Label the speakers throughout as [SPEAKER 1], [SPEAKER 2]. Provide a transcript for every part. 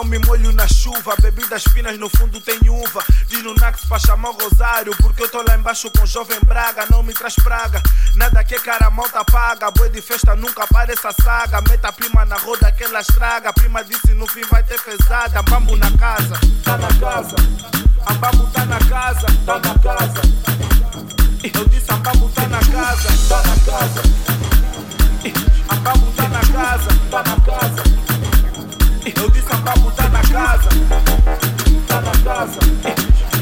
[SPEAKER 1] não me molho na chuva. Bebidas finas no fundo tem uva. Diz no Nax pra chamar o Rosário. Porque eu tô lá embaixo com jovem Braga. Não me traz praga. Nada que cara malta paga. Boi de festa nunca para essa saga. Meta a prima na roda que ela estraga. Prima disse no fim vai ter fezada. Bambu na casa, tá na casa. A bambu tá na casa, tá na casa. Eu disse a bambu tá na casa, tá na casa. Tá na casa, tá na casa.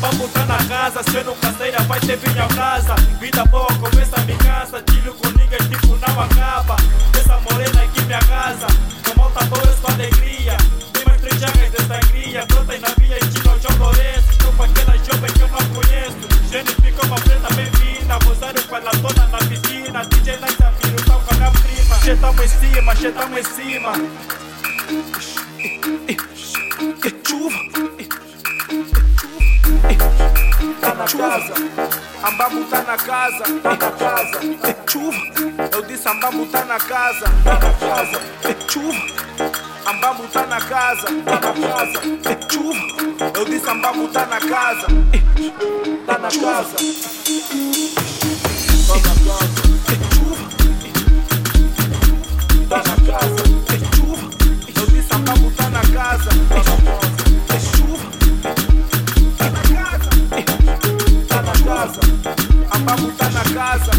[SPEAKER 1] Bambu tá na casa,
[SPEAKER 2] se eu não caseira vai ter vinho a casa. Vida boa começa a me casa, tiro com niggas tipo não acaba. Essa morena aqui me arrasa, com malta boa é sua alegria. Tem mais três jarras de sangria, brotas na via e tiro João Lourenço. Estou com aquela jovem que eu não conheço. Gênio ficou uma preta bem-vinda, Rosário com ela toda na piscina. DJ Light Viro, tá com a prima. Che tamo em cima, che tamo em cima.
[SPEAKER 1] Na casa, Ambambu tá na casa, tá na casa. Chuva. Eu disse Ambambu tá na casa, tá na casa. Chuva. Ambambu tá na casa, tá na casa. Chuva. Eu disse Ambambu na casa, tá na casa. Tá na casa. casa, abakutana casa.